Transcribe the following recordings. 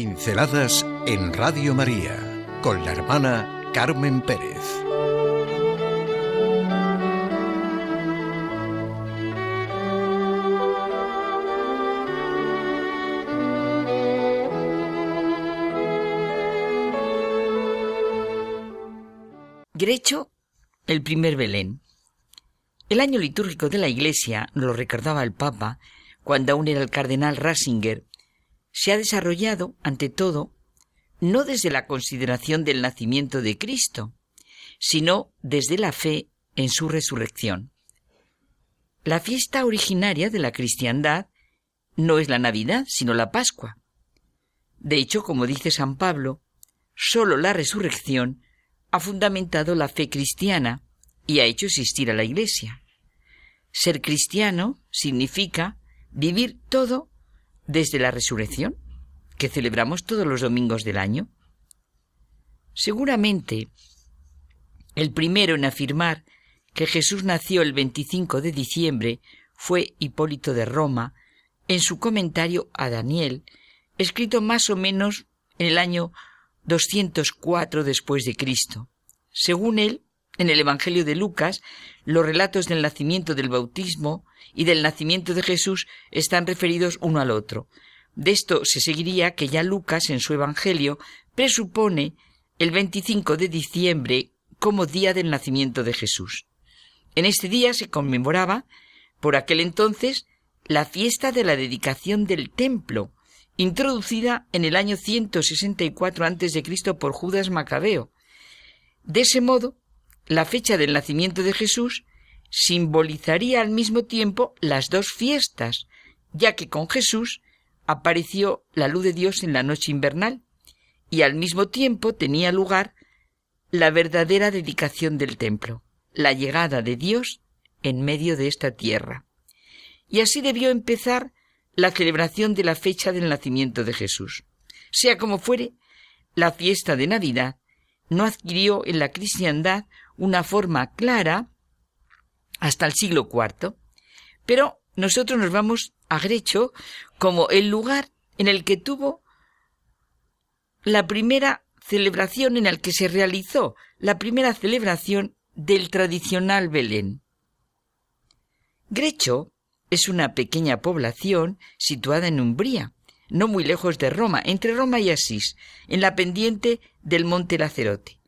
Pinceladas en Radio María con la hermana Carmen Pérez. Grecho, el primer Belén. El año litúrgico de la Iglesia, lo recordaba el Papa, cuando aún era el cardenal Ratzinger, se ha desarrollado, ante todo, no desde la consideración del nacimiento de Cristo, sino desde la fe en su resurrección. La fiesta originaria de la cristiandad no es la Navidad, sino la Pascua. De hecho, como dice San Pablo, sólo la resurrección ha fundamentado la fe cristiana y ha hecho existir a la Iglesia. Ser cristiano significa vivir todo desde la resurrección, que celebramos todos los domingos del año. Seguramente, el primero en afirmar que Jesús nació el 25 de diciembre fue Hipólito de Roma, en su comentario a Daniel, escrito más o menos en el año 204 después de Cristo. Según él, en el Evangelio de Lucas, los relatos del nacimiento del bautismo y del nacimiento de Jesús están referidos uno al otro. De esto se seguiría que ya Lucas en su Evangelio presupone el 25 de diciembre como día del nacimiento de Jesús. En este día se conmemoraba, por aquel entonces, la fiesta de la dedicación del templo, introducida en el año 164 a.C. por Judas Macabeo. De ese modo, la fecha del nacimiento de Jesús simbolizaría al mismo tiempo las dos fiestas, ya que con Jesús apareció la luz de Dios en la noche invernal y al mismo tiempo tenía lugar la verdadera dedicación del templo, la llegada de Dios en medio de esta tierra. Y así debió empezar la celebración de la fecha del nacimiento de Jesús. Sea como fuere, la fiesta de Navidad no adquirió en la cristiandad una forma clara hasta el siglo IV, pero nosotros nos vamos a Grecho como el lugar en el que tuvo la primera celebración en el que se realizó la primera celebración del tradicional Belén. Grecho es una pequeña población situada en Umbría, no muy lejos de Roma, entre Roma y Asís, en la pendiente del monte Lacerote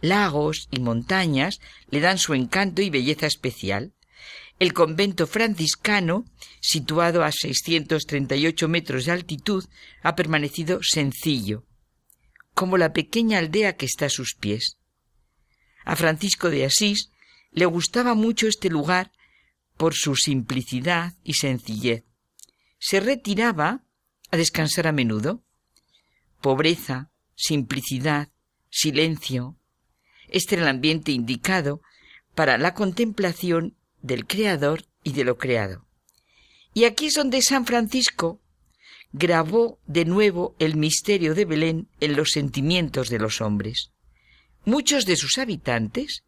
lagos y montañas le dan su encanto y belleza especial. El convento franciscano, situado a 638 metros de altitud, ha permanecido sencillo, como la pequeña aldea que está a sus pies. A Francisco de Asís le gustaba mucho este lugar por su simplicidad y sencillez. Se retiraba a descansar a menudo. Pobreza, simplicidad, silencio, este era el ambiente indicado para la contemplación del Creador y de lo creado. Y aquí es donde San Francisco grabó de nuevo el misterio de Belén en los sentimientos de los hombres. Muchos de sus habitantes,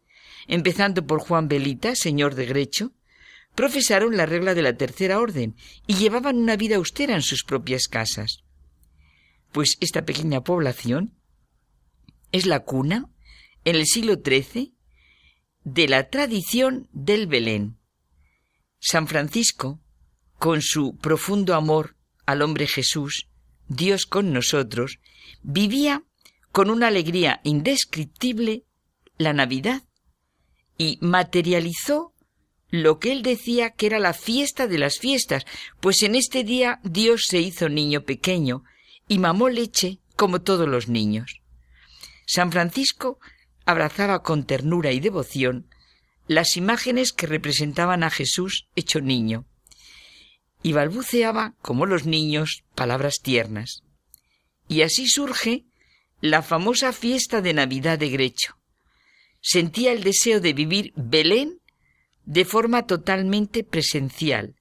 empezando por Juan Belita, señor de Grecho, profesaron la regla de la tercera orden y llevaban una vida austera en sus propias casas. Pues esta pequeña población es la cuna en el siglo XIII de la tradición del Belén. San Francisco, con su profundo amor al hombre Jesús, Dios con nosotros, vivía con una alegría indescriptible la Navidad y materializó lo que él decía que era la fiesta de las fiestas, pues en este día Dios se hizo niño pequeño y mamó leche como todos los niños. San Francisco abrazaba con ternura y devoción las imágenes que representaban a Jesús hecho niño, y balbuceaba, como los niños, palabras tiernas. Y así surge la famosa fiesta de Navidad de Grecho. Sentía el deseo de vivir Belén de forma totalmente presencial,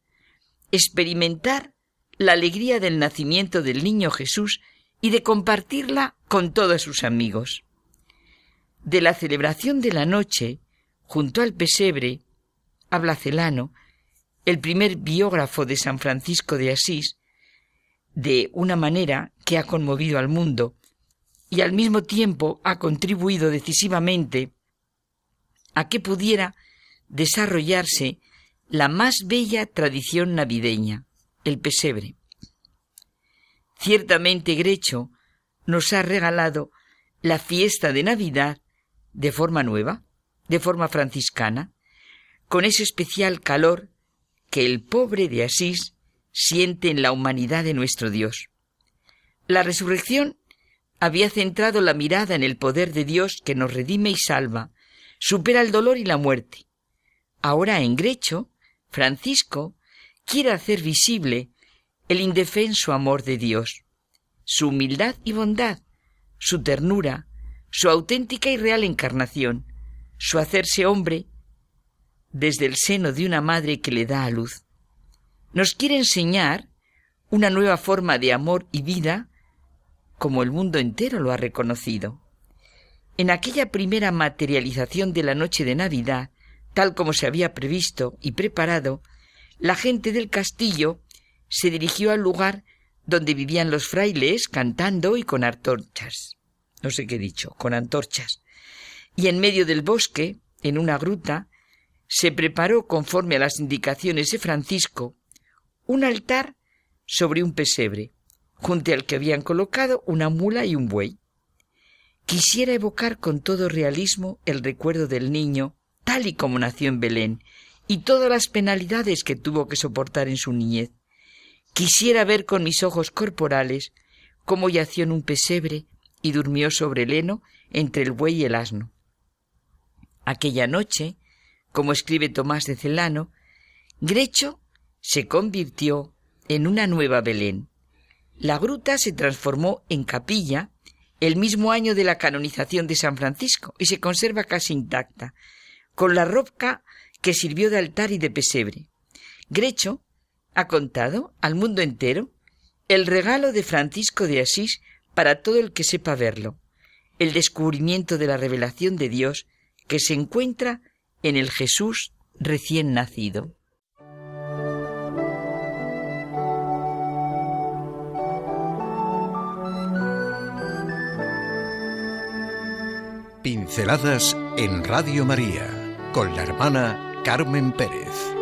experimentar la alegría del nacimiento del niño Jesús y de compartirla con todos sus amigos de la celebración de la noche junto al pesebre, habla Celano, el primer biógrafo de San Francisco de Asís, de una manera que ha conmovido al mundo y al mismo tiempo ha contribuido decisivamente a que pudiera desarrollarse la más bella tradición navideña, el pesebre. Ciertamente Grecho nos ha regalado la fiesta de Navidad de forma nueva, de forma franciscana, con ese especial calor que el pobre de Asís siente en la humanidad de nuestro Dios. La resurrección había centrado la mirada en el poder de Dios que nos redime y salva, supera el dolor y la muerte. Ahora en Grecho, Francisco quiere hacer visible el indefenso amor de Dios, su humildad y bondad, su ternura, su auténtica y real encarnación, su hacerse hombre desde el seno de una madre que le da a luz. Nos quiere enseñar una nueva forma de amor y vida como el mundo entero lo ha reconocido. En aquella primera materialización de la noche de Navidad, tal como se había previsto y preparado, la gente del castillo se dirigió al lugar donde vivían los frailes cantando y con antorchas. No sé qué he dicho, con antorchas. Y en medio del bosque, en una gruta, se preparó, conforme a las indicaciones de Francisco, un altar sobre un pesebre, junto al que habían colocado una mula y un buey. Quisiera evocar con todo realismo el recuerdo del niño, tal y como nació en Belén, y todas las penalidades que tuvo que soportar en su niñez. Quisiera ver con mis ojos corporales cómo yació en un pesebre y durmió sobre el heno entre el buey y el asno. Aquella noche, como escribe Tomás de Celano, Grecho se convirtió en una nueva Belén. La gruta se transformó en capilla el mismo año de la canonización de San Francisco y se conserva casi intacta, con la roca que sirvió de altar y de pesebre. Grecho ha contado al mundo entero el regalo de Francisco de Asís para todo el que sepa verlo, el descubrimiento de la revelación de Dios que se encuentra en el Jesús recién nacido. Pinceladas en Radio María con la hermana Carmen Pérez.